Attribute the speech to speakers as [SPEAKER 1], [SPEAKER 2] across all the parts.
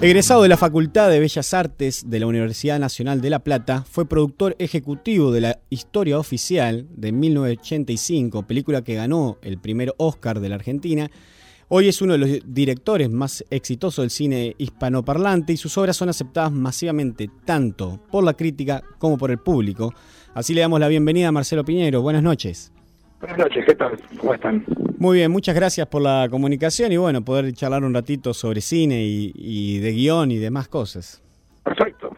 [SPEAKER 1] Egresado de la Facultad de Bellas Artes de la Universidad Nacional de La Plata, fue productor ejecutivo de la Historia Oficial de 1985, película que ganó el primer Oscar de la Argentina. Hoy es uno de los directores más exitosos del cine hispanoparlante y sus obras son aceptadas masivamente tanto por la crítica como por el público. Así le damos la bienvenida a Marcelo Piñero. Buenas noches.
[SPEAKER 2] Buenas noches, ¿qué tal? ¿Cómo están?
[SPEAKER 1] Muy bien, muchas gracias por la comunicación y bueno, poder charlar un ratito sobre cine y, de guion y demás cosas.
[SPEAKER 2] Perfecto.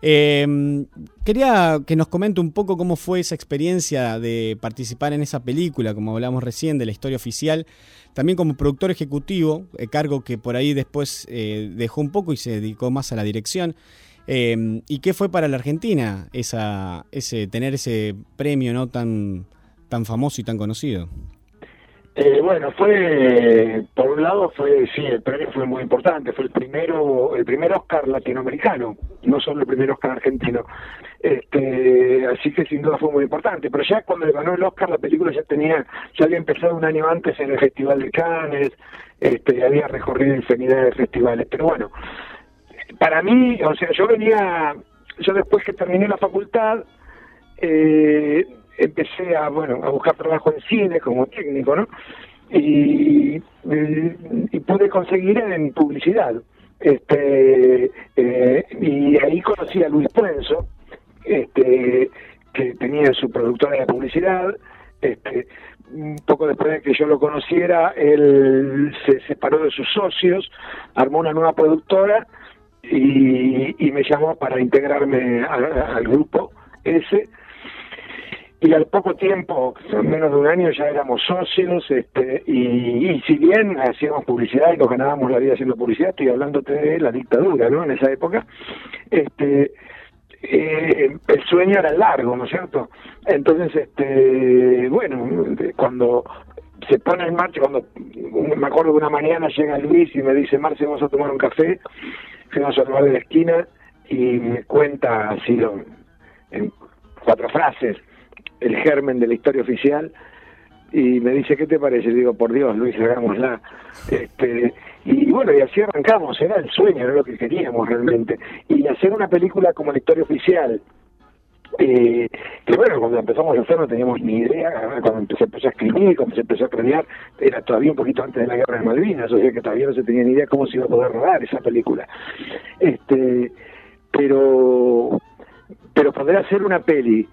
[SPEAKER 1] Em, quería que nos comente un poco cómo fue esa experiencia de participar en esa película, como hablamos recién, de la historia oficial, también como productor ejecutivo, eh, cargo que por ahí después eh, dejó un poco y se dedicó más a la dirección. Em, ¿Y qué fue para la Argentina esa, ese, tener ese premio no tan tan famoso y tan conocido?
[SPEAKER 2] Eh, bueno, fue, por un lado fue, sí, el premio fue muy importante, fue el primero, el primer Oscar latinoamericano, no solo el primer Oscar argentino, este, así que sin duda fue muy importante, pero ya cuando le ganó el Oscar la película ya tenía, ya había empezado un año antes en el Festival de Cannes, este, había recorrido infinidad de festivales, pero bueno, para mí, o sea, yo venía, yo después que terminé la facultad, eh, empecé a, bueno, a buscar trabajo en cine como técnico, ¿no? Y, pude conseguir en publicidad. Este, eh, y ahí conocí a Luis Puenzo, este, que tenía su productora de publicidad. Este, un poco después de que yo lo conociera, él se separó de sus socios, armó una nueva productora y, y me llamó para integrarme al grupo ese y al poco tiempo, menos de un año, ya éramos socios, este, y, si bien hacíamos publicidad y nos ganábamos la vida haciendo publicidad, estoy hablándote de la dictadura, ¿no? En esa época, este, eh, el sueño era largo, ¿no es cierto? Entonces, este, bueno, cuando se pone en marcha, cuando me acuerdo de una mañana llega Luis y me dice, Marce, vamos a tomar un café, fuimos a tomar de la esquina y me cuenta así en cuatro frases el germen de la historia oficial y me dice, ¿qué te parece? digo, por Dios, Luis, hagámosla. Este, y bueno, y así arrancamos, era el sueño, era lo que queríamos realmente. Y hacer una película como la historia oficial, eh, que bueno, cuando empezamos a hacer no teníamos ni idea, cuando se empezó a escribir, cuando se empezó a planear, era todavía un poquito antes de la guerra de Malvinas, o sea que todavía no se tenía ni idea cómo se iba a poder rodar esa película. Este, pero, pero poder hacer una peli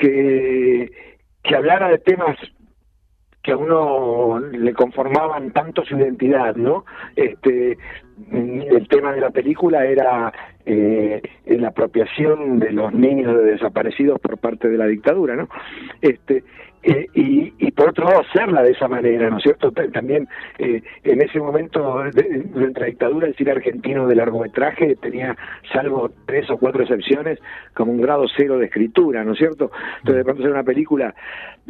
[SPEAKER 2] que, que hablara de temas que a uno le conformaban tanto su identidad, ¿no? Este, el tema de la película era eh, la apropiación de los niños desaparecidos por parte de la dictadura, ¿no? Este, eh, y, y, por otro lado hacerla de esa manera, ¿no es cierto? También eh, en ese momento de, la dictadura el cine argentino de largometraje tenía, salvo tres o cuatro excepciones, como un grado cero de escritura, ¿no es cierto? Entonces de pronto hacer una película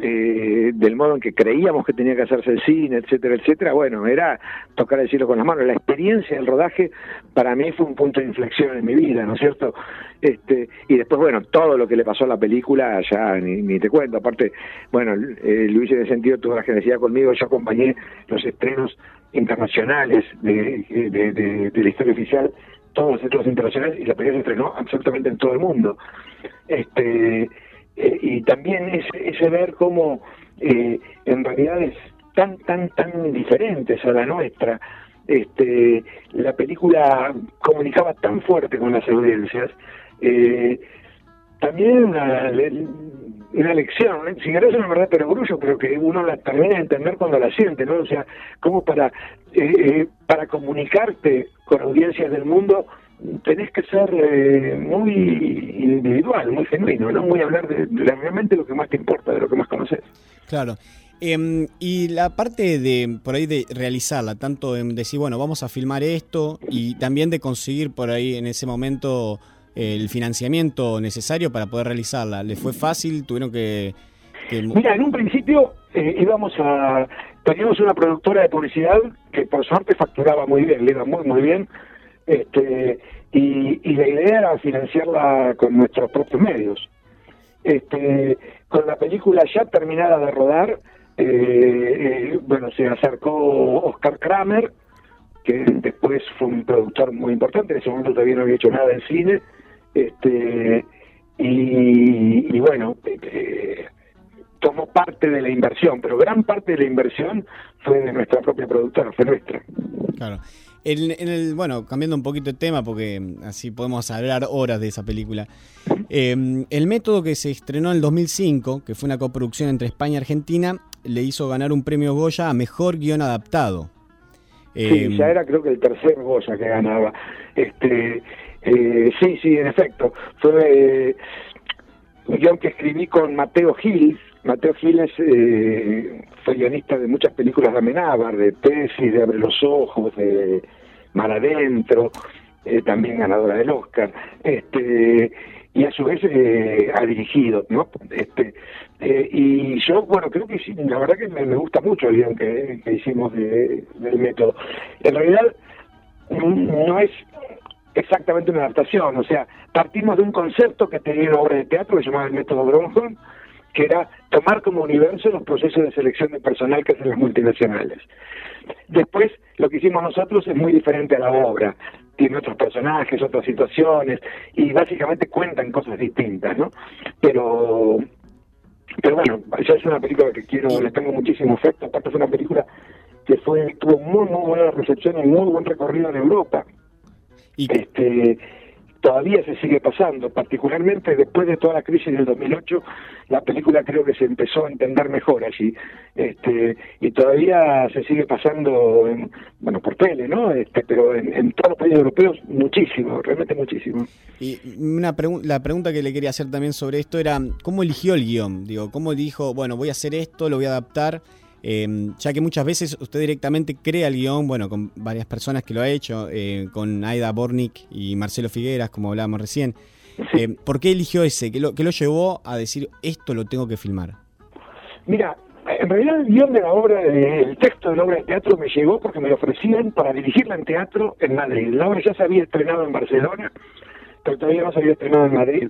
[SPEAKER 2] eh, del modo en que creíamos que tenía que hacerse el cine, etcétera, etcétera, bueno, era tocar el cielo con las manos. La experiencia del rodaje para mí fue un punto de inflexión en mi vida, ¿no es cierto? Este, y después, bueno, todo lo que le pasó a la película, ya ni, ni te cuento, aparte, bueno, eh, Luis en ese sentido tuvo la generosidad conmigo, yo acompañé los estrenos internacionales de, la historia oficial, todos los estrenos internacionales, y la película se estrenó absolutamente en todo el mundo. Este, eh, y también ese, ese ver cómo eh, en realidades tan, tan, tan diferentes a la nuestra, este, la película comunicaba tan fuerte con las audiencias, eh, también una, una lección, ¿eh? si querés una verdad pero grullo, pero que uno la termina de entender cuando la siente, ¿no? O sea, como para, eh, eh, para comunicarte con audiencias del mundo tenés que ser muy individual, muy genuino, ¿no? Muy hablar de, realmente lo que más te importa, de lo que más conoces.
[SPEAKER 1] Claro. Em, y la parte de por ahí de realizarla, tanto en decir, bueno, vamos a filmar esto y también de conseguir por ahí en ese momento el financiamiento necesario para poder realizarla? ¿Les fue fácil? ¿Tuvieron que...?
[SPEAKER 2] Mira, en un principio eh, íbamos a... Teníamos una productora de publicidad que por suerte facturaba muy bien, le iba muy, muy bien, este, y, y la idea era financiarla con nuestros propios medios. Este, con la película ya terminada de rodar, eh, eh, bueno, se acercó Oscar Kramer, que después fue un productor muy importante, en ese momento todavía no había hecho nada en cine, este y, bueno, eh, tomó parte de la inversión, pero gran parte de la inversión fue de nuestra propia productora, fue nuestra.
[SPEAKER 1] Claro. En, el, bueno, cambiando un poquito de tema, porque así podemos hablar horas de esa película. Em, el método que se estrenó en el 2005, que fue una coproducción entre España y Argentina, le hizo ganar un premio Goya a Mejor Guión Adaptado.
[SPEAKER 2] sí, em, ya era creo que el tercer Goya que ganaba. Este, eh, sí, sí, en efecto. Fue un guion que escribí con Mateo Gil, Mateo Giles eh, fue guionista de muchas películas de Amenábar, de Tesis, de Abre los Ojos, de Mar Adentro, eh, también ganadora del Oscar, este, y a su vez eh, ha dirigido, ¿no? Este, eh, y yo, bueno, creo que la verdad que me, gusta mucho el guion que, hicimos del método. En realidad, no es exactamente una adaptación, o sea, partimos de un concepto que tenía una obra de teatro que se llamaba el método Bronson, que era tomar como universo los procesos de selección de personal que hacen las multinacionales. Después, lo que hicimos nosotros es muy diferente a la obra. Tiene otros personajes, otras situaciones, y básicamente cuentan cosas distintas, ¿no? Pero, pero bueno, ya es una película que quiero, le tengo muchísimo efecto. Aparte, fue una película que fue tuvo muy, muy buena recepción y muy buen recorrido en Europa. ¿Y? Este, todavía se sigue pasando, particularmente después de toda la crisis del 2008, la película creo que se empezó a entender mejor allí, este, y todavía se sigue pasando, en, bueno, por tele, ¿no? Este, pero en, todos los países europeos muchísimo, realmente muchísimo.
[SPEAKER 1] Y una la pregunta que le quería hacer también sobre esto era, ¿cómo eligió el guion? Digo, ¿cómo dijo, bueno, voy a hacer esto, lo voy a adaptar? Em, ya que muchas veces usted directamente crea el guion, bueno, con varias personas que lo ha hecho, eh, con Aida Bornik y Marcelo Figueras, como hablábamos recién. Em, ¿Por qué eligió ese? ¿Qué lo, lo llevó a decir esto lo tengo que filmar?
[SPEAKER 2] Mira, en realidad el guion de la obra, el texto de la obra de teatro me llegó porque me lo ofrecían para dirigirla en teatro en Madrid. La obra ya se había estrenado en Barcelona, pero todavía no se había estrenado en Madrid.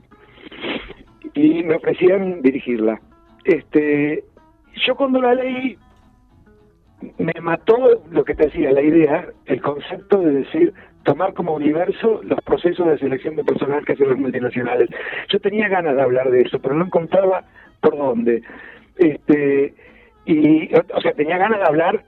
[SPEAKER 2] Y me ofrecían dirigirla. Este, yo cuando la leí me mató lo que te decía, la idea, el concepto de decir tomar como universo los procesos de selección de personal que hacen las multinacionales. Yo tenía ganas de hablar de eso, pero no encontraba por dónde. Este, y, o sea, tenía ganas de hablar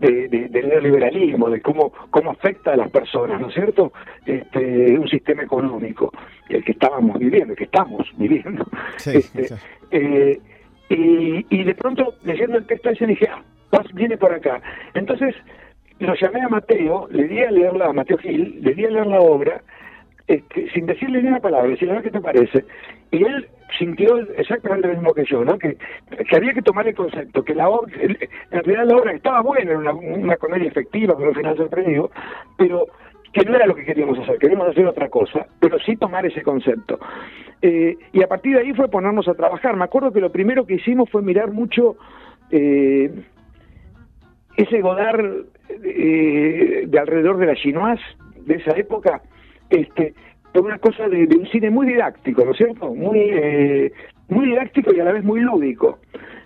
[SPEAKER 2] de, del neoliberalismo, de cómo, cómo afecta a las personas, ¿no es cierto? Este, un sistema económico, el que estábamos viviendo, el que estamos viviendo. este, Eh, y, de pronto, leyendo el texto ese, dije, ah, viene por acá. Entonces, lo llamé a Mateo, le di a leerla, a Mateo Gil, le di a leer la obra, este, sin decirle ni una palabra, decirle, ¿qué te parece? Y él sintió exactamente lo mismo que yo, ¿no? Que, que había que tomar el concepto, que la obra, en realidad la obra estaba buena, era una, una comedia efectiva, con un final sorprendido, pero que no era lo que queríamos hacer, queríamos hacer otra cosa, pero sí tomar ese concepto. Eh, y a partir de ahí fue ponernos a trabajar. Me acuerdo que lo primero que hicimos fue mirar mucho eh, ese Godard eh, de alrededor de la Chinoise, de esa época, este, por una cosa de, un cine muy didáctico, ¿no es cierto? Muy, muy didáctico y a la vez muy lúdico.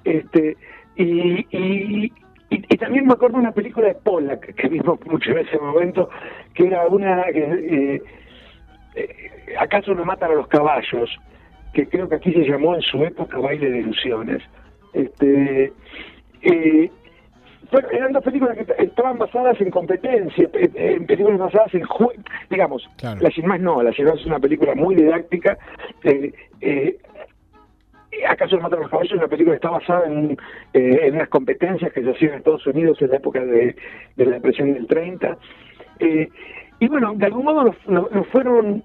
[SPEAKER 2] Este, y, y, también me acuerdo de una película de Pollack que vimos mucho en ese momento, que era una... Eh, eh, ¿Acaso no matan a los caballos? Que creo que aquí se llamó en su época Baile de Ilusiones. Este, eh, bueno, eran dos películas que estaban basadas en competencia, en películas basadas en digamos, La Sin Más no, La Sin Más es una película muy didáctica, eh, eh, ¿Acaso el Mata los Caballos es una película que está basada en, eh, en unas competencias que se hacían en Estados Unidos en la época de, la depresión del 30? Eh, y bueno, de algún modo nos, fueron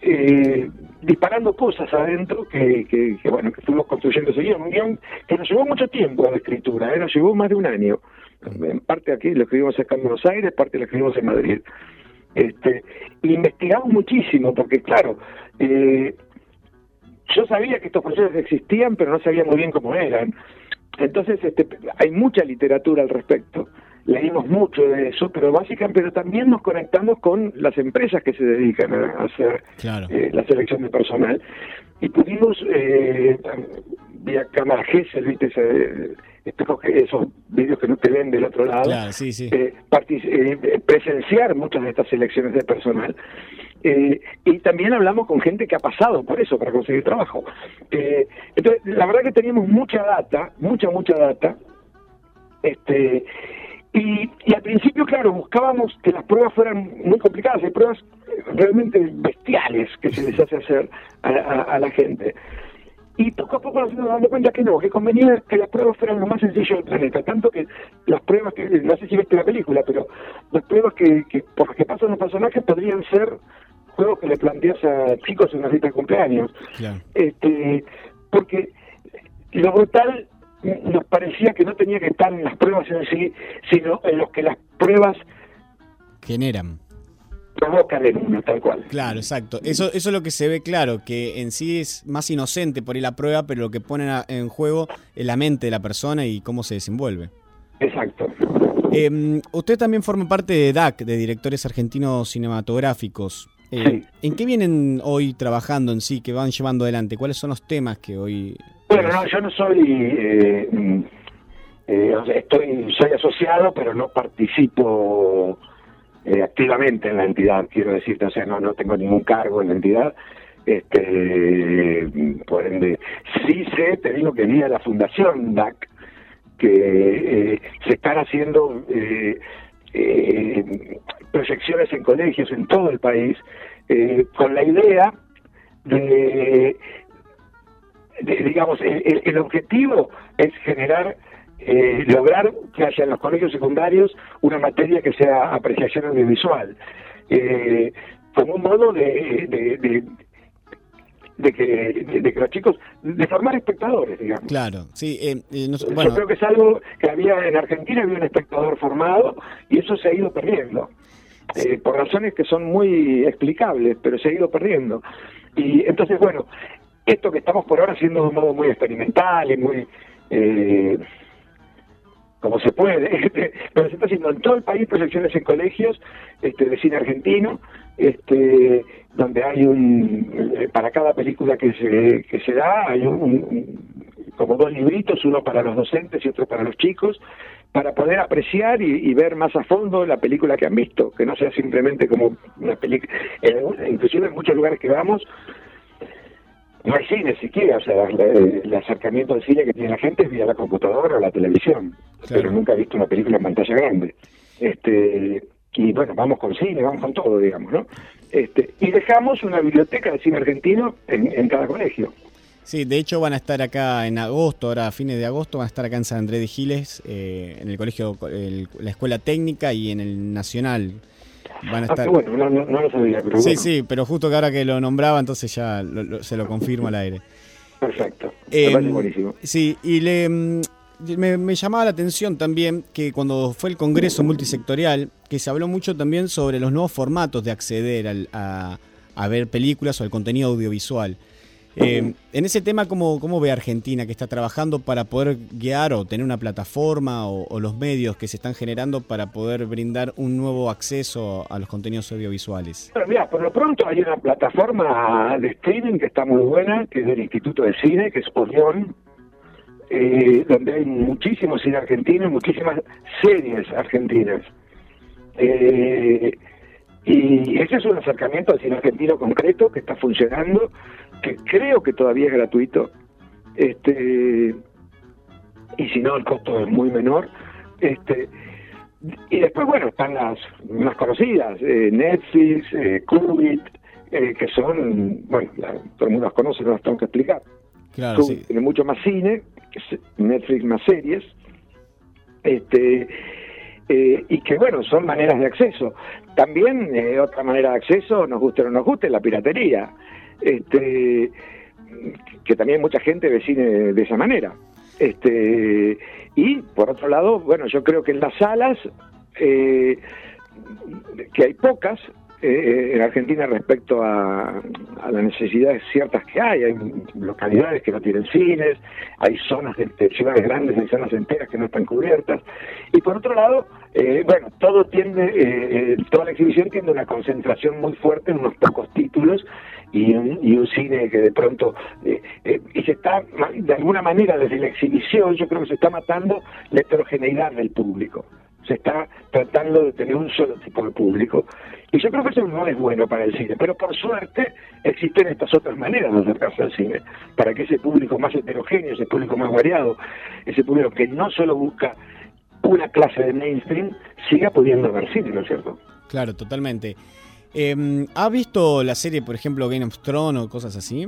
[SPEAKER 2] eh, disparando cosas adentro que, que, bueno, que fuimos construyendo ese guion. Un guion que nos llevó mucho tiempo a la escritura, nos llevó más de un año. En parte aquí lo escribimos acá en Buenos Aires, parte lo escribimos en Madrid. Este, investigamos muchísimo, porque claro, eh, yo sabía que estos procesos existían, pero no sabía muy bien cómo eran. Entonces, este, hay mucha literatura al respecto. Leímos mucho de eso, pero básicamente, pero también nos conectamos con las empresas que se dedican a hacer eh, la selección de personal. Y pudimos, eh, vía cámara GESEL, ¿viste? Espejos que esos vídeos que no te ven del otro lado, eh, eh, presenciar muchas de estas selecciones de personal. Eh, y también hablamos con gente que ha pasado por eso para conseguir trabajo. entonces, la verdad que teníamos mucha data, mucha, mucha data. Este, y, al principio, claro, buscábamos que las pruebas fueran muy complicadas, hay pruebas realmente bestiales que se les hace hacer a la gente. Y poco a poco nos fuimos dando cuenta que no, que convenía que las pruebas fueran lo más sencillo del planeta. Tanto que las pruebas que, no sé si viste la película, pero las pruebas que, que por las que pasan los personajes podrían ser juegos que le planteas a chicos en una cita de cumpleaños. Este, porque lo brutal nos parecía que no tenía que estar en las pruebas en sí, sino en los que las pruebas
[SPEAKER 1] generan
[SPEAKER 2] provocan en uno, tal cual.
[SPEAKER 1] Claro, exacto. Eso, eso es lo que se ve claro, que en sí es más inocente por ir la prueba, pero lo que pone en juego es la mente de la persona y cómo se desenvuelve.
[SPEAKER 2] Exacto.
[SPEAKER 1] Em, usted también forma parte de DAC, de Directores Argentinos Cinematográficos. Eh, ¿En qué vienen hoy trabajando en sí, que van llevando adelante? ¿Cuáles son los temas que hoy...
[SPEAKER 2] Bueno, no, yo no soy... Eh, mm, eh, estoy soy asociado, pero no participo eh, activamente en la entidad, quiero decirte, o sea, no, no tengo ningún cargo en la entidad. Este, por ende, sí sé, te digo que vía la Fundación DAC, que eh, se están haciendo eh, proyecciones en colegios en todo el país, con la idea de, digamos, el objetivo es generar eh, lograr que haya en los colegios secundarios una materia que sea apreciación audiovisual, eh, como un modo de, de, que, los chicos, de formar espectadores, digamos.
[SPEAKER 1] Claro, sí. Eh,
[SPEAKER 2] bueno. Yo creo que es algo que había en Argentina, había un espectador formado y eso se ha ido perdiendo. por razones que son muy explicables, pero se ha ido perdiendo. Y entonces, bueno, esto que estamos por ahora haciendo de un modo muy experimental y muy eh, como se puede, pero se está haciendo en todo el país proyecciones en colegios este, de cine argentino, este, donde hay un, eh, para cada película que se, que se da, hay un, como dos libritos, uno para los docentes y otro para los chicos, para poder apreciar y, ver más a fondo la película que han visto, que no sea simplemente como una película, inclusive en muchos lugares que vamos, no hay cine siquiera, o sea, el, acercamiento al cine que tiene la gente es vía la computadora o la televisión, pero nunca he visto una película en pantalla grande. Este, y bueno, vamos con cine, vamos con todo, digamos, ¿no? Este, y dejamos una biblioteca de cine argentino en, cada colegio.
[SPEAKER 1] Sí, de hecho van a estar acá en agosto, ahora a fines de agosto, van a estar acá en San Andrés de Giles, eh, en el colegio, la escuela técnica y en el nacional. Van a ah,
[SPEAKER 2] bueno, no, no, lo sabía, pero
[SPEAKER 1] Sí, sí, pero justo que ahora que lo nombraba, entonces ya se lo confirmo al aire.
[SPEAKER 2] Perfecto, eh, buenísimo.
[SPEAKER 1] Sí, y le, mm, me, llamaba la atención también que cuando fue el Congreso Multisectorial, que se habló mucho también sobre los nuevos formatos de acceder a, a ver películas o al contenido audiovisual. Eh, en ese tema, ¿cómo, ¿cómo ve Argentina que está trabajando para poder guiar o tener una plataforma o, los medios que se están generando para poder brindar un nuevo acceso a los contenidos audiovisuales?
[SPEAKER 2] Bueno, mira, por lo pronto hay una plataforma de streaming que está muy buena, que es del Instituto de Cine, que es Orión, eh, donde hay muchísimo cine argentino y muchísimas series argentinas. Eh, y ese es un acercamiento al cine argentino concreto que está funcionando que creo que todavía es gratuito, este y si no el costo es muy menor, este y después bueno están las más conocidas, eh, Netflix, eh, eh, que son, bueno, todo el mundo las conoce, no las tengo que explicar.
[SPEAKER 1] Claro, sí.
[SPEAKER 2] Tiene mucho más cine, Netflix más series, este eh, y que bueno, son maneras de acceso. También otra manera de acceso, nos guste o no nos guste, la piratería este, que también mucha gente ve cine de esa manera. Este, y por otro lado, bueno, yo creo que en las salas, eh, que hay pocas, eh, en Argentina respecto a, las necesidades ciertas que hay. Hay localidades que no tienen cines, hay zonas de, ciudades grandes, hay zonas enteras que no están cubiertas. Y por otro lado, eh, bueno, todo tiende, eh, toda la exhibición tiene una concentración muy fuerte en unos pocos títulos y un, y un cine que de pronto y se está de alguna manera desde la exhibición yo creo que se está matando la heterogeneidad del público se está tratando de tener un solo tipo de público. Y yo creo que eso no es bueno para el cine, pero por suerte existen estas otras maneras de acercarse al cine, para que ese público más heterogéneo, ese público más variado, ese público que no solo busca una clase de mainstream, siga pudiendo ver cine, ¿no es cierto?
[SPEAKER 1] Claro, totalmente. Eh, ¿Ha visto la serie, por ejemplo, Game of Thrones o cosas así?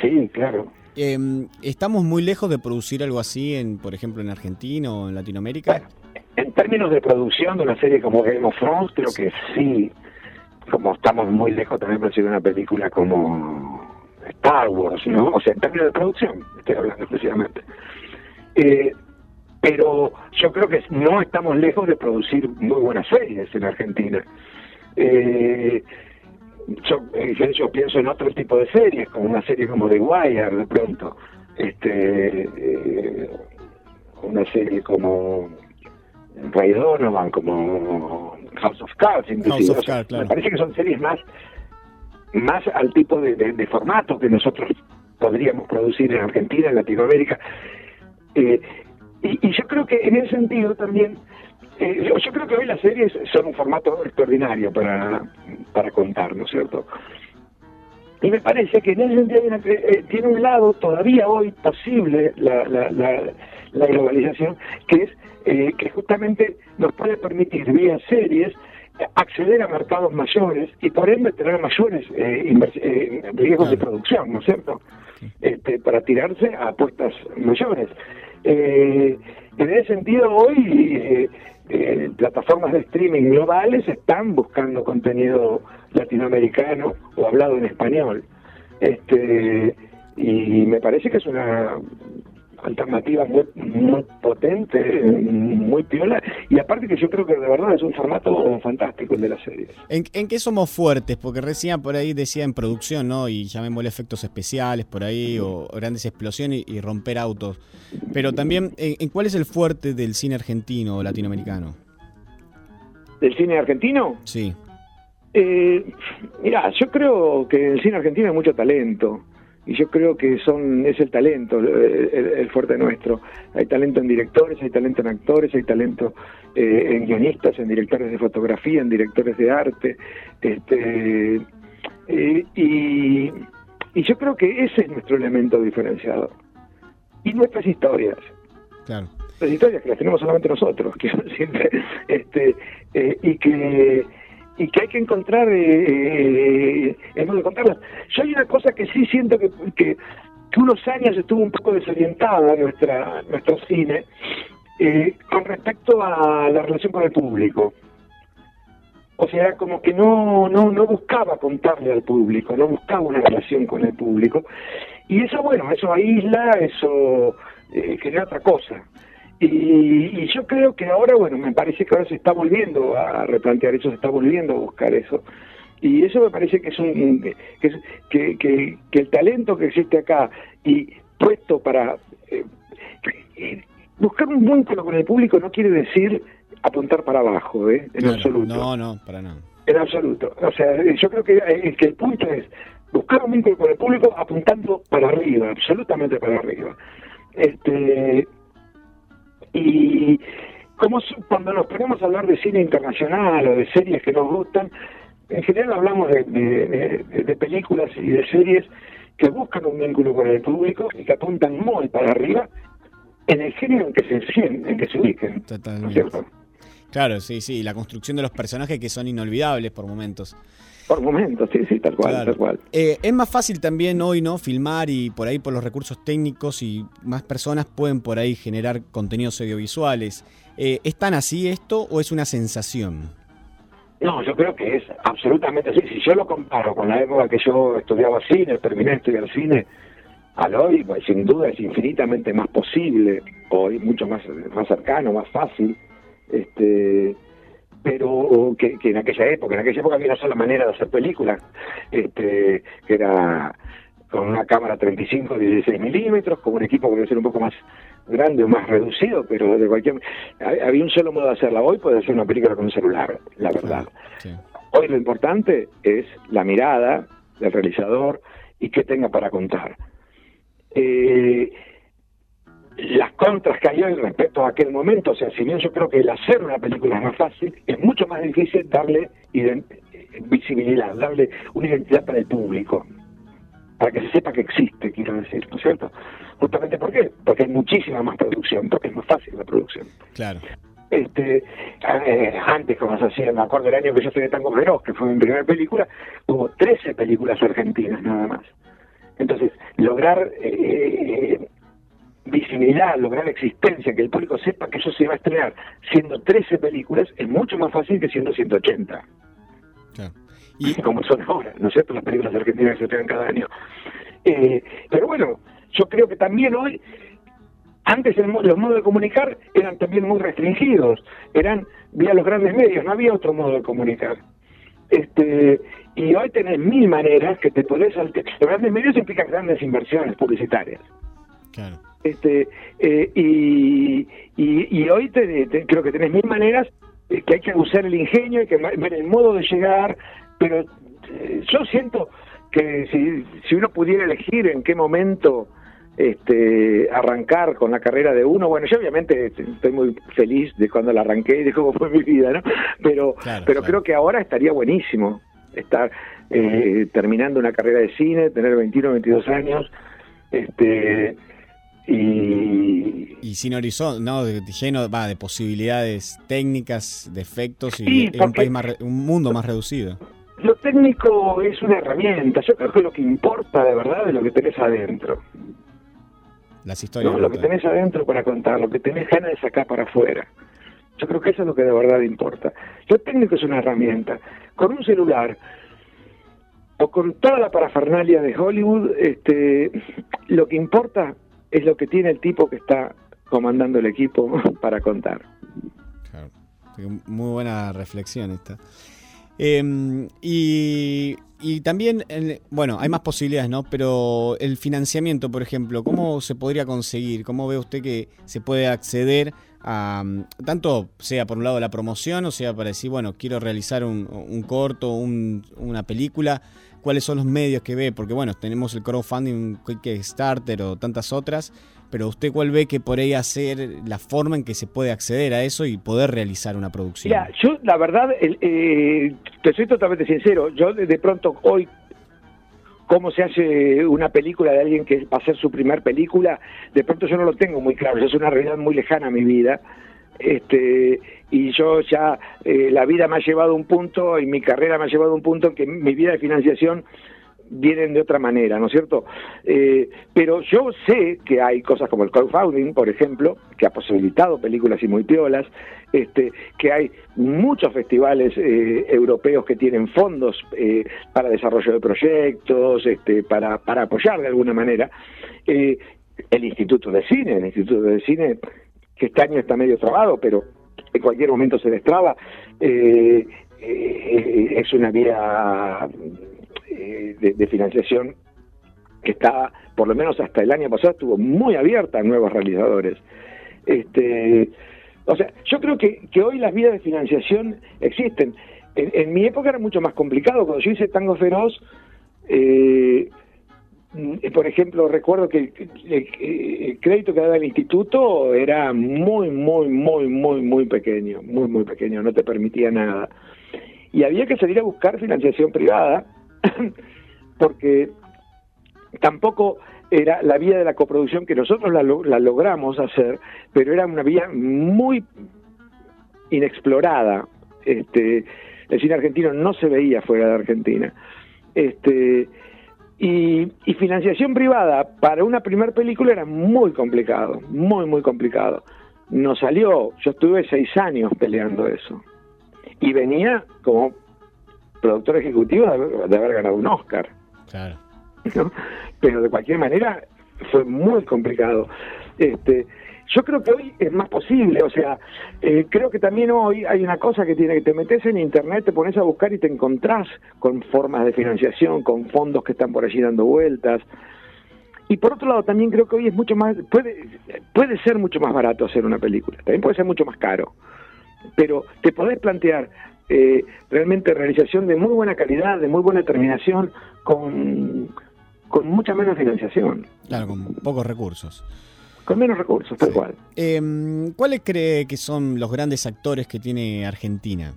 [SPEAKER 2] Sí, claro.
[SPEAKER 1] Em, ¿Estamos muy lejos de producir algo así, en, por ejemplo, en Argentina o en Latinoamérica?
[SPEAKER 2] En términos de producción de una serie como Game of Thrones, creo que sí. Como estamos muy lejos también de una película como Star Wars, ¿no? O sea, en términos de producción, estoy hablando precisamente. Eh, pero yo creo que no estamos lejos de producir muy buenas series en Argentina. Eh, yo, eh, yo pienso en otro tipo de series, como una serie como The Wire, de pronto. Este, una serie como Ray Donovan, como House of Cards, Me parece que son series más, más al tipo de, formato que nosotros podríamos producir en Argentina, en Latinoamérica. Eh, y, yo creo que en ese sentido también, eh, yo, creo que hoy las series son un formato extraordinario para, para contar, ¿no es cierto? Y me parece que en ese sentido eh, tiene un lado todavía hoy posible la, la, la, la globalización, que es eh, que justamente nos puede permitir vía series acceder a mercados mayores y por ende tener mayores eh, eh riesgos de producción, ¿no es cierto? Este, para tirarse a apuestas mayores. Eh, en ese sentido, hoy plataformas de streaming globales están buscando contenido latinoamericano o hablado en español. Este, y me parece que es una alternativa muy, muy potente, muy piola, y aparte que yo creo que de verdad es un formato fantástico el de las series.
[SPEAKER 1] ¿En, ¿En, qué somos fuertes? Porque recién por ahí decía en producción, ¿no? Y llamémosle efectos especiales por ahí, o grandes explosiones y, romper autos. Pero también, ¿en, cuál es el fuerte del cine argentino o latinoamericano?
[SPEAKER 2] ¿Del cine argentino?
[SPEAKER 1] Sí.
[SPEAKER 2] Eh, mira, yo creo que en el cine argentino hay mucho talento y yo creo que son es el talento el, fuerte nuestro. Hay talento en directores hay talento en actores hay talento eh, en guionistas en directores de fotografía en directores de arte este eh, y, y yo creo que ese es nuestro elemento diferenciador. Y nuestras historias.
[SPEAKER 1] Claro.
[SPEAKER 2] Las historias que las tenemos solamente nosotros que siempre este eh, y que y que hay que encontrar eh, eh, el modo de contarlas. Yo hay una cosa que sí siento que, que, unos años estuvo un poco desorientada nuestra nuestro cine eh, con respecto a la relación con el público. O sea, como que no, no, no buscaba contarle al público, no buscaba una relación con el público. Y eso, bueno, eso aísla, eso eh, genera otra cosa. Y, yo creo que ahora, bueno, me parece que ahora se está volviendo a replantear eso, se está volviendo a buscar eso. Y eso me parece que es un que, que, que, el talento que existe acá y puesto para eh, buscar un vínculo con el público no quiere decir apuntar para abajo, ¿eh? En absoluto.
[SPEAKER 1] No, no, para nada.
[SPEAKER 2] En absoluto. O sea, yo creo que, eh, que el punto es buscar un vínculo con el público apuntando para arriba, absolutamente para arriba. Este, y como cuando nos ponemos a hablar de cine internacional o de series que nos gustan, en general hablamos de, películas y de series que buscan un vínculo con el público y que apuntan muy para arriba en el género en que se en que se ubiquen. Totalmente.
[SPEAKER 1] Claro, sí, sí, la construcción de los personajes que son inolvidables por momentos.
[SPEAKER 2] Por momentos, sí, sí, tal cual, tal cual.
[SPEAKER 1] Eh, es más fácil también hoy, ¿no? Filmar y por ahí por los recursos técnicos y más personas pueden por ahí generar contenidos audiovisuales. Eh, ¿Es tan así esto o es una sensación?
[SPEAKER 2] No, yo creo que es absolutamente así. Si yo lo comparo con la época que yo estudiaba cine, terminé de estudiar cine, al hoy, pues, sin duda es infinitamente más posible, hoy mucho más, más cercano, más fácil. Este, pero que, en aquella época, en aquella época había una sola manera de hacer películas, este, que era con una cámara 35 16 milímetros, con un equipo que debe ser un poco más grande o más reducido, pero de cualquier había un solo modo de hacerla. Hoy puede ser una película con un celular, la verdad. Hoy lo importante es la mirada del realizador y qué tenga para contar. Eh, las contras que hay hoy respecto a aquel momento, o sea, si bien yo creo que el hacer una película es más fácil, es mucho más difícil darle visibilidad, darle una identidad para el público, para que se sepa que existe, quiero decir, ¿no es cierto? Justamente ¿por qué? Porque hay muchísima más producción, porque es más fácil la producción.
[SPEAKER 1] Claro.
[SPEAKER 2] Este, eh, antes, como se hacía, me acuerdo del año que yo estudié Tango Feroz, que fue mi primera película, hubo 13 películas argentinas nada más. Entonces, lograr eh, visibilidad, lograr existencia, que el público sepa que eso se va a estrenar siendo 13 películas, es mucho más fácil que siendo 180. Y como son ahora, ¿no es cierto? Las películas argentinas que se estrenan cada año. Eh, pero bueno, yo creo que también hoy, antes los modos de comunicar eran también muy restringidos, eran vía los grandes medios, no había otro modo de comunicar. Este, y hoy tenés mil maneras que te podés... Los grandes medios implican grandes inversiones publicitarias.
[SPEAKER 1] Claro.
[SPEAKER 2] Este, eh, y, y, hoy te, creo que tenés mil maneras eh, que hay que usar el ingenio, hay que ver el modo de llegar, pero eh, yo siento que si, si uno pudiera elegir en qué momento este, arrancar con la carrera de uno, bueno, yo obviamente estoy muy feliz de cuando la arranqué y de cómo fue mi vida, ¿no? Pero, pero creo que ahora estaría buenísimo estar terminando una carrera de cine, tener 21, 22 años, este y,
[SPEAKER 1] y sin horizonte, ¿no? lleno va, de posibilidades técnicas, de efectos y un, país más, un mundo más reducido.
[SPEAKER 2] Lo técnico es una herramienta, yo creo que lo que importa de verdad es lo que tenés adentro.
[SPEAKER 1] Las historias.
[SPEAKER 2] lo que tenés adentro para contar, lo que tenés ganas de sacar para afuera. Yo creo que eso es lo que de verdad importa. Lo técnico es una herramienta. Con un celular o con toda la parafernalia de Hollywood, este, lo que importa es lo que tiene el tipo que está comandando el equipo para contar.
[SPEAKER 1] Claro. Muy buena reflexión esta. Em, y, y, también, bueno, hay más posibilidades, ¿no? Pero el financiamiento, por ejemplo, ¿cómo se podría conseguir? ¿Cómo ve usted que se puede acceder a, tanto sea por un lado la promoción, o sea para decir, bueno, quiero realizar un, un corto, un, una película? Cuáles son los medios que ve, porque bueno, tenemos el crowdfunding, Kickstarter o tantas otras, pero usted cuál ve que podría ser la forma en que se puede acceder a eso y poder realizar una producción.
[SPEAKER 2] Mira, yo la verdad, eh, te soy totalmente sincero, yo de pronto hoy cómo se hace una película de alguien que va a ser su primer película, de pronto yo no lo tengo muy claro, es una realidad muy lejana a mi vida este y yo ya eh, la vida me ha llevado a un punto y mi carrera me ha llevado a un punto que mi vida de financiación vienen de otra manera, ¿no es cierto? Eh, pero yo sé que hay cosas como el crowdfunding, por ejemplo, que ha posibilitado películas y muy piolas, este, que hay muchos festivales eh, europeos que tienen fondos para desarrollo de proyectos, este, para, para apoyar de alguna manera. el Instituto de Cine, el Instituto de Cine que este año está medio trabado, pero en cualquier momento se destraba, eh, eh, es una vía eh, de, financiación que está, por lo menos hasta el año pasado, estuvo muy abierta a nuevos realizadores. Este, o sea, yo creo que, que hoy las vías de financiación existen. En, en, mi época era mucho más complicado. Cuando yo hice Tango Feroz, eh, por ejemplo, recuerdo que el, crédito que daba el instituto era muy, muy, muy, muy, muy pequeño, muy, muy pequeño, no te permitía nada. Y había que salir a buscar financiación privada, porque tampoco era la vía de la coproducción que nosotros la, la logramos hacer, pero era una vía muy inexplorada. Este, el cine argentino no se veía fuera de Argentina. Este, y, financiación privada para una primera película era muy complicado, muy, muy complicado. Nos salió, yo estuve seis años peleando eso. Y venía como productor ejecutivo de haber, ganado un Oscar.
[SPEAKER 1] Claro.
[SPEAKER 2] Pero de cualquier manera fue muy complicado. Este, yo creo que hoy es más posible, o sea, eh, creo que también hoy hay una cosa que tiene que te metes en internet, te pones a buscar y te encontrás con formas de financiación, con fondos que están por allí dando vueltas. Y por otro lado, también creo que hoy es mucho más, puede, puede ser mucho más barato hacer una película, también puede ser mucho más caro, pero te podés plantear eh, realmente realización de muy buena calidad, de muy buena terminación, con, con mucha menos financiación.
[SPEAKER 1] Claro, con pocos recursos.
[SPEAKER 2] Con menos recursos, tal cual.
[SPEAKER 1] Em, ¿Cuáles cree que son los grandes actores que tiene Argentina?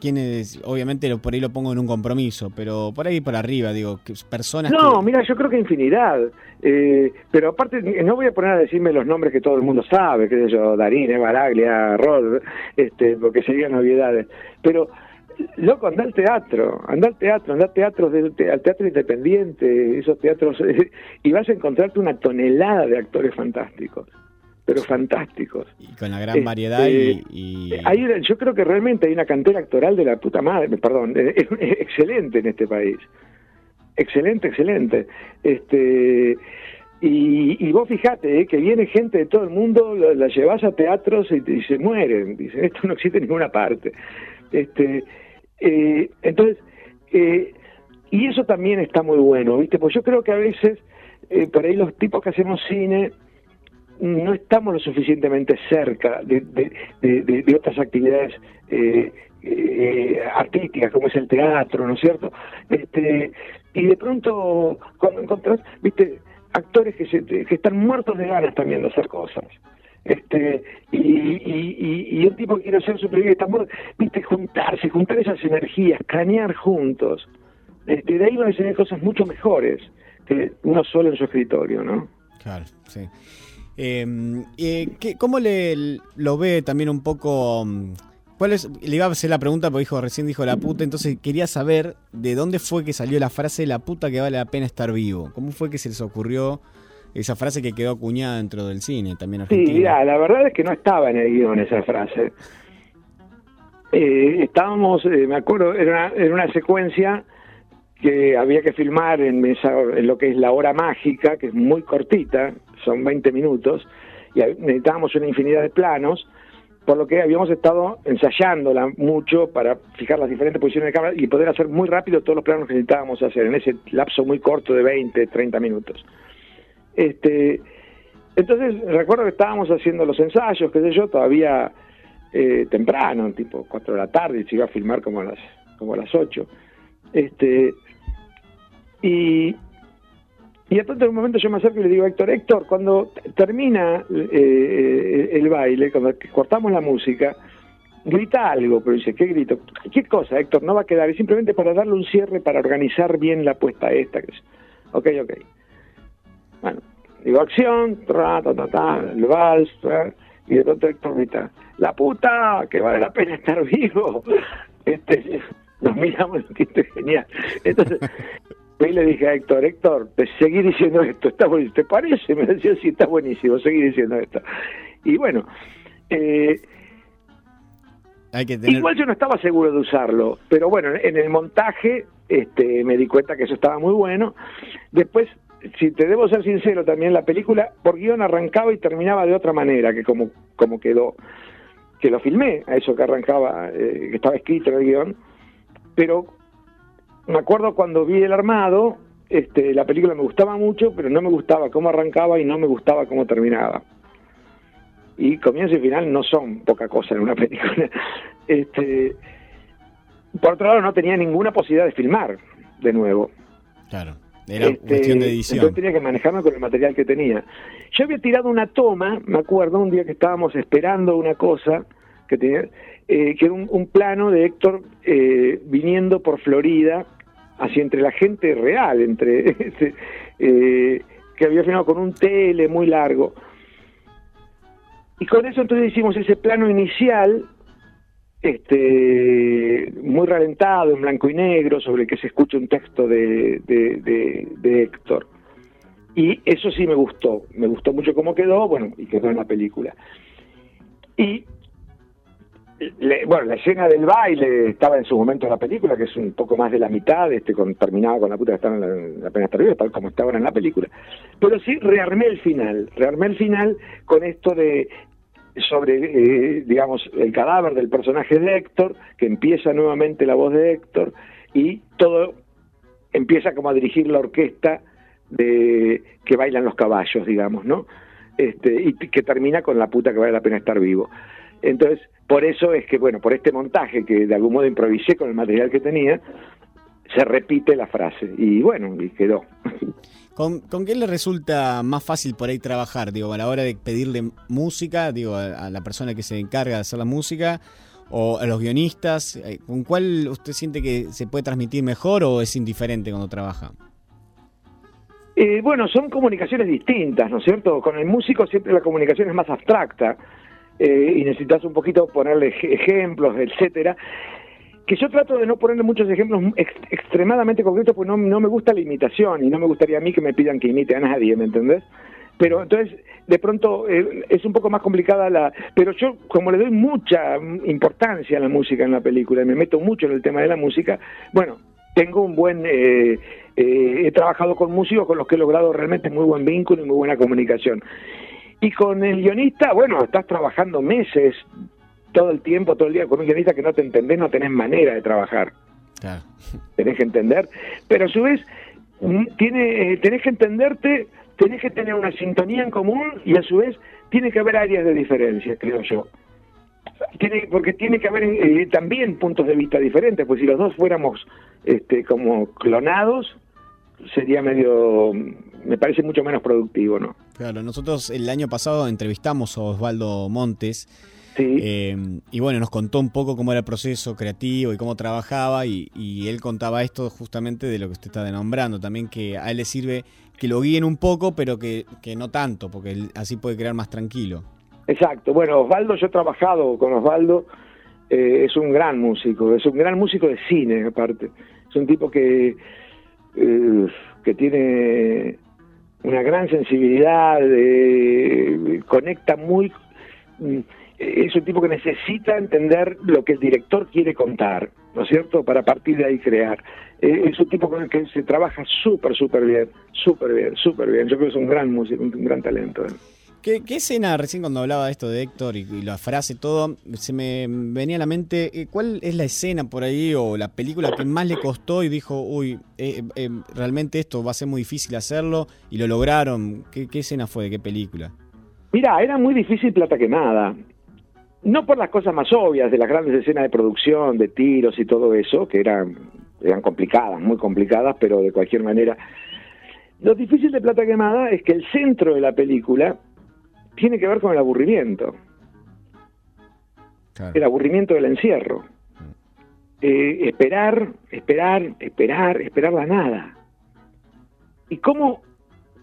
[SPEAKER 1] ¿Quiénes? Obviamente por ahí lo pongo en un compromiso, pero por ahí por arriba, digo, personas.
[SPEAKER 2] No, mira, yo creo que infinidad. Eh, pero aparte, no voy a poner a decirme los nombres que todo el mundo sabe, qué sé yo, Darín, Baraglia, Rod, este, porque serían novedades. Pero loco, anda al teatro, anda al teatro, anda al teatro, al teatro independiente, esos teatros, y vas a encontrarte una tonelada de actores fantásticos, pero fantásticos.
[SPEAKER 1] Y con la gran variedad y...
[SPEAKER 2] Este, yo creo que realmente hay una cantera actoral de la puta madre, perdón, excelente en este país. Excelente, excelente. Este... Y, vos fijate eh, que viene gente de todo el mundo, la, llevas a teatros y, y, se mueren. Dicen, esto no existe en ninguna parte. Este, eh, entonces, eh, y eso también está muy bueno, ¿viste? Pues yo creo que a veces, eh, por ahí los tipos que hacemos cine, no estamos lo suficientemente cerca de, otras actividades artísticas, como es el teatro, ¿no es cierto? Este, y de pronto, cuando encontrás, ¿viste? Actores que, se, que están muertos de ganas también de hacer cosas este y, y, y, un tipo quiere hacer su película estamos viste juntarse juntar esas energías cranear juntos este, de ahí van a ser cosas mucho mejores que uno solo en su escritorio no
[SPEAKER 1] claro sí em, eh, ¿Cómo le lo ve también un poco mm, ¿Cuál es? Le iba a hacer la pregunta porque dijo, recién dijo la puta, entonces quería saber de dónde fue que salió la frase la puta que vale la pena estar vivo. ¿Cómo fue que se les ocurrió esa frase que quedó acuñada dentro del cine también argentino.
[SPEAKER 2] Sí, mira, la verdad es que no estaba en el guion esa frase. Eh, estábamos, eh, me acuerdo, era una, era una secuencia que había que filmar en, esa, en lo que es la hora mágica, que es muy cortita, son 20 minutos, y necesitábamos una infinidad de planos, por lo que habíamos estado ensayándola mucho para fijar las diferentes posiciones de cámara y poder hacer muy rápido todos los planos que necesitábamos hacer en ese lapso muy corto de 20, 30 minutos. Este, entonces recuerdo que estábamos haciendo los ensayos, qué sé yo, todavía eh, temprano, tipo 4 de la tarde, y se iba a filmar como a las, como a las 8. Este, y, y de pronto en un momento yo me acerco y le digo Héctor, Héctor, cuando termina eh, el baile, cuando cortamos la música, grita algo, pero dice, ¿qué grito? ¿Qué cosa, Héctor? No va a quedar, es simplemente para darle un cierre, para organizar bien la puesta esta. Ok, ok. Bueno, digo acción, tra, ta, ta, ta, el vals, y de pronto Héctor grita, la puta, que vale la pena estar vivo. Este, nos miramos, es genial. Entonces, y le dije a Héctor, Héctor, te seguí diciendo esto, está buenísimo, ¿te parece? Me decía, sí, está buenísimo, seguí diciendo esto. Y bueno, eh, Hay que igual yo no estaba seguro de usarlo, pero bueno, en el montaje este, me di cuenta que eso estaba muy bueno. Después si te debo ser sincero también, la película por guion arrancaba y terminaba de otra manera que como, como quedó, que lo filmé, a eso que arrancaba, eh, que estaba escrito en el guion, pero me acuerdo cuando vi el armado, este, la película me gustaba mucho, pero no me gustaba cómo arrancaba y no me gustaba cómo terminaba. Y comienzo y final no son poca cosa en una película. Este, por otro lado, no tenía ninguna posibilidad de filmar de nuevo.
[SPEAKER 1] Claro. Era este, cuestión de edición.
[SPEAKER 2] Entonces tenía que manejarme con el material que tenía. Yo había tirado una toma, me acuerdo, un día que estábamos esperando una cosa, que tenía, eh, que era un, plano de Héctor eh, viniendo por Florida, hacia entre la gente real, entre este, eh, que había filmado con un tele muy largo. Y con eso entonces hicimos ese plano inicial este, muy ralentado, en blanco y negro, sobre el que se escucha un texto de, de, Héctor. Y eso sí me gustó, me gustó mucho cómo quedó, bueno, y quedó en la película. Y bueno, la escena del baile estaba en su momento en la película, que es un poco más de la mitad, este, con, terminaba con la puta que estaba en la, pena terrible, tal como estaba en la película. Pero sí rearmé el final, rearmé el final con esto de sobre, eh, digamos, el cadáver del personaje de Héctor, que empieza nuevamente la voz de Héctor, y todo empieza como a dirigir la orquesta de que bailan los caballos, digamos, ¿no? Este, y que termina con la puta que vale la pena estar vivo. Entonces, por eso es que, bueno, por este montaje que de algún modo improvisé con el material que tenía, se repite la frase. Y bueno, y quedó.
[SPEAKER 1] ¿Con, ¿Con, qué le resulta más fácil por ahí trabajar? Digo, a la hora de pedirle música, digo, a, la persona que se encarga de hacer la música, o a los guionistas, eh, ¿con cuál usted siente que se puede transmitir mejor o es indiferente cuando trabaja?
[SPEAKER 2] Eh, bueno, son comunicaciones distintas, ¿no es cierto? Con el músico siempre la comunicación es más abstracta eh, y necesitas un poquito ponerle ejemplos, etcétera. Que yo trato de no ponerle muchos ejemplos extremadamente concretos porque no, no me gusta la imitación y no me gustaría a mí que me pidan que imite a nadie, ¿me entendés? Pero entonces, de pronto eh, es un poco más complicada la... Pero yo, como le doy mucha importancia a la música en la película y me meto mucho en el tema de la música, bueno, tengo un buen... Eh, he trabajado con músicos con los que he logrado realmente muy buen vínculo y muy buena comunicación. Y con el guionista, bueno, estás trabajando meses, todo el tiempo, todo el día, con un guionista que no te entendés, no tenés manera de trabajar. Claro. Tenés que entender, pero a su vez, mm, tiene, tenés que entenderte, tenés que tener una sintonía en común y a su vez tiene que haber áreas de diferencia, creo yo. Tiene, porque tiene que haber eh, también puntos de vista diferentes, pues si los dos fuéramos este, como clonados, sería medio me parece mucho menos productivo, ¿no?
[SPEAKER 1] Claro, nosotros el año pasado entrevistamos a Osvaldo Montes. Sí. Eh, y bueno, nos contó un poco cómo era el proceso creativo y cómo trabajaba y, él contaba esto justamente de lo que usted está denombrando, también que a él le sirve que lo guíen un poco, pero que, no tanto, porque él así puede crear más tranquilo.
[SPEAKER 2] Exacto, bueno, Osvaldo, yo he trabajado con Osvaldo, eh, es un gran músico, es un gran músico de cine aparte, es un tipo que, eh, que tiene una gran sensibilidad, conecta muy... Es un tipo que necesita entender lo que el director quiere contar, ¿no es cierto? Para partir de ahí crear. Eh, es un tipo con el que se trabaja súper, súper bien, súper bien, súper bien. Yo creo que es un gran músico, un gran talento.
[SPEAKER 1] ¿Qué, escena, recién cuando hablaba de esto de Héctor y, la frase, todo, se me venía a la mente, eh, ¿cuál es la escena por ahí o la película que más le costó y dijo, uy, eh, eh, realmente esto va a ser muy difícil hacerlo y lo lograron? ¿Qué, escena fue? ¿De qué película?
[SPEAKER 2] Mira, era muy difícil plata quemada. No por las cosas más obvias de las grandes escenas de producción, de tiros y todo eso, que eran, eran complicadas, muy complicadas, pero de cualquier manera. Lo difícil de plata quemada es que el centro de la película tiene que ver con el aburrimiento. El aburrimiento del encierro. Mm. Eh, esperar, esperar, esperar, esperar la nada. ¿Y cómo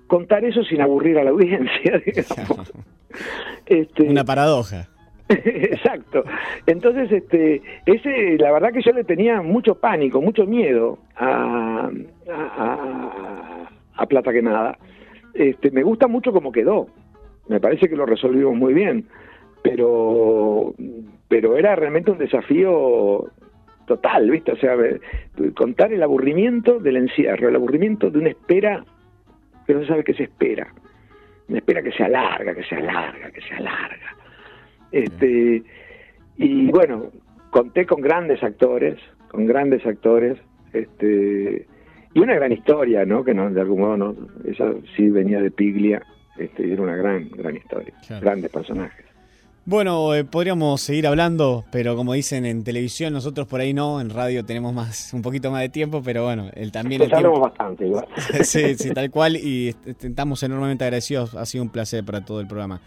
[SPEAKER 2] contar eso sin aburrir a la audiencia?
[SPEAKER 1] este, Una paradoja.
[SPEAKER 2] Exacto. Entonces, este, ese, la verdad que yo le tenía mucho pánico, mucho miedo a, a, a Plata Quemada. Este, me gusta mucho cómo quedó me parece que lo resolvimos muy bien, pero, pero era realmente un desafío total, ¿viste? O sea, contar el aburrimiento del encierro, el aburrimiento de una espera que no se sabe qué se espera. Una espera que se alarga, que se alarga, que se alarga. Este, y bueno, conté con grandes actores, con grandes actores, este, y una gran historia, ¿no? Que no, de algún modo, no, esa sí venía de Piglia, este, era una gran, gran historia, grandes personajes.
[SPEAKER 1] Bueno, eh, podríamos seguir hablando, pero como dicen en televisión, nosotros por ahí no, en radio tenemos más, un poquito más de tiempo, pero bueno, él también...
[SPEAKER 2] El hablamos bastante, igual.
[SPEAKER 1] sí, sí, tal cual, y estamos enormemente agradecidos, ha sido un placer para todo el programa.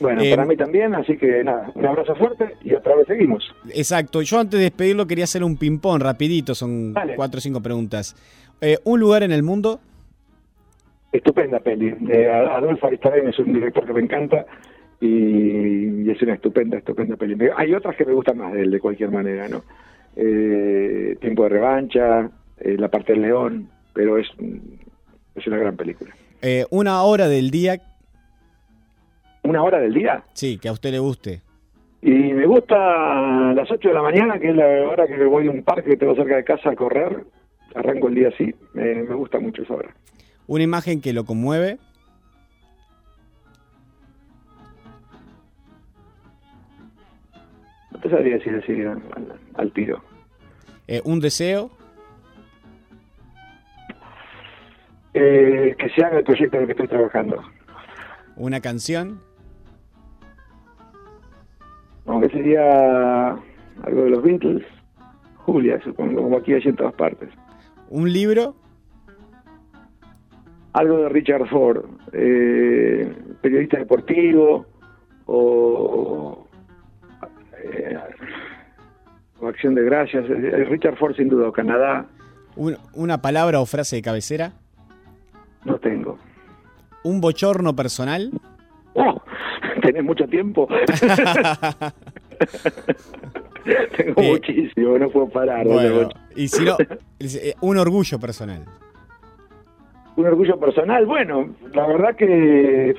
[SPEAKER 2] Bueno, para eh, mí también, así que nada, un abrazo fuerte y otra vez seguimos.
[SPEAKER 1] Exacto, yo antes de despedirlo quería hacer un ping-pong rapidito, son cuatro o cinco preguntas. Eh, ¿Un lugar en el mundo
[SPEAKER 2] estupenda peli. Adolfo Aristarén es un director que me encanta y, es una estupenda, estupenda peli. Hay otras que me gustan más de él, de cualquier manera, ¿no? Eh, Tiempo de revancha, La parte del león, pero es, es una gran película.
[SPEAKER 1] ¿Una hora del día?
[SPEAKER 2] ¿Una hora del día?
[SPEAKER 1] Sí, que a usted le guste.
[SPEAKER 2] Y me gusta las 8 de la mañana, que es la hora que voy a un parque que tengo cerca de casa a correr. Arranco el día así. Me, me gusta mucho esa hora.
[SPEAKER 1] Una imagen que lo conmueve.
[SPEAKER 2] No te sabría decir así al, al tiro.
[SPEAKER 1] Eh, un deseo.
[SPEAKER 2] Eh, que se haga el proyecto en el que estoy trabajando.
[SPEAKER 1] Una canción.
[SPEAKER 2] Aunque sería algo de los Beatles. Julia, supongo, como aquí hay en todas partes.
[SPEAKER 1] Un libro.
[SPEAKER 2] Algo de Richard Ford, eh, periodista deportivo o, eh, o Acción de Gracias. Eh, Richard Ford sin duda, o Canadá.
[SPEAKER 1] Un- una palabra o frase de cabecera.
[SPEAKER 2] No tengo.
[SPEAKER 1] Un bochorno personal.
[SPEAKER 2] ¿Tenés mucho tiempo? Tengo
[SPEAKER 1] Eh,
[SPEAKER 2] muchísimo, no puedo parar. no
[SPEAKER 1] Bueno, y si no, eh, un orgullo personal.
[SPEAKER 2] Un orgullo personal. Bueno, la verdad que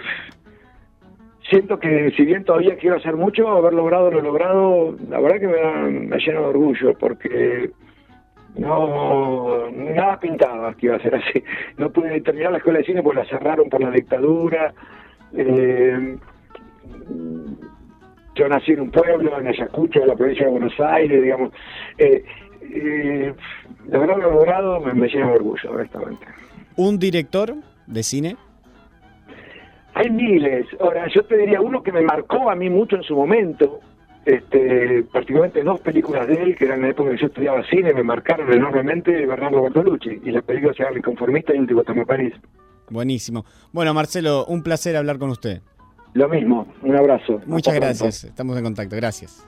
[SPEAKER 2] siento que si bien todavía quiero hacer mucho, haber logrado lo logrado, la verdad que me, da- me llena de orgullo porque no nada pintaba que iba a ser así. No pude terminar la escuela de cine porque la cerraron por la dictadura. Eh, yo nací en un pueblo, en Ayacucho, en la provincia de Buenos Aires, digamos. Eh, eh, lo logrado me, me llena de orgullo, honestamente.
[SPEAKER 1] Un director de cine.
[SPEAKER 2] Hay miles. Ahora, yo te diría uno que me marcó a mí mucho en su momento, este, particularmente dos películas de él, que eran en la época que yo estudiaba cine, me marcaron enormemente Bernardo Bertolucci, y las películas se llaman El Conformista y El Último Toma París.
[SPEAKER 1] Buenísimo. Bueno, Marcelo, un placer hablar con usted.
[SPEAKER 2] Lo mismo, un abrazo.
[SPEAKER 1] Muchas
[SPEAKER 2] Hasta pronto.
[SPEAKER 1] gracias. Estamos en contacto. Gracias.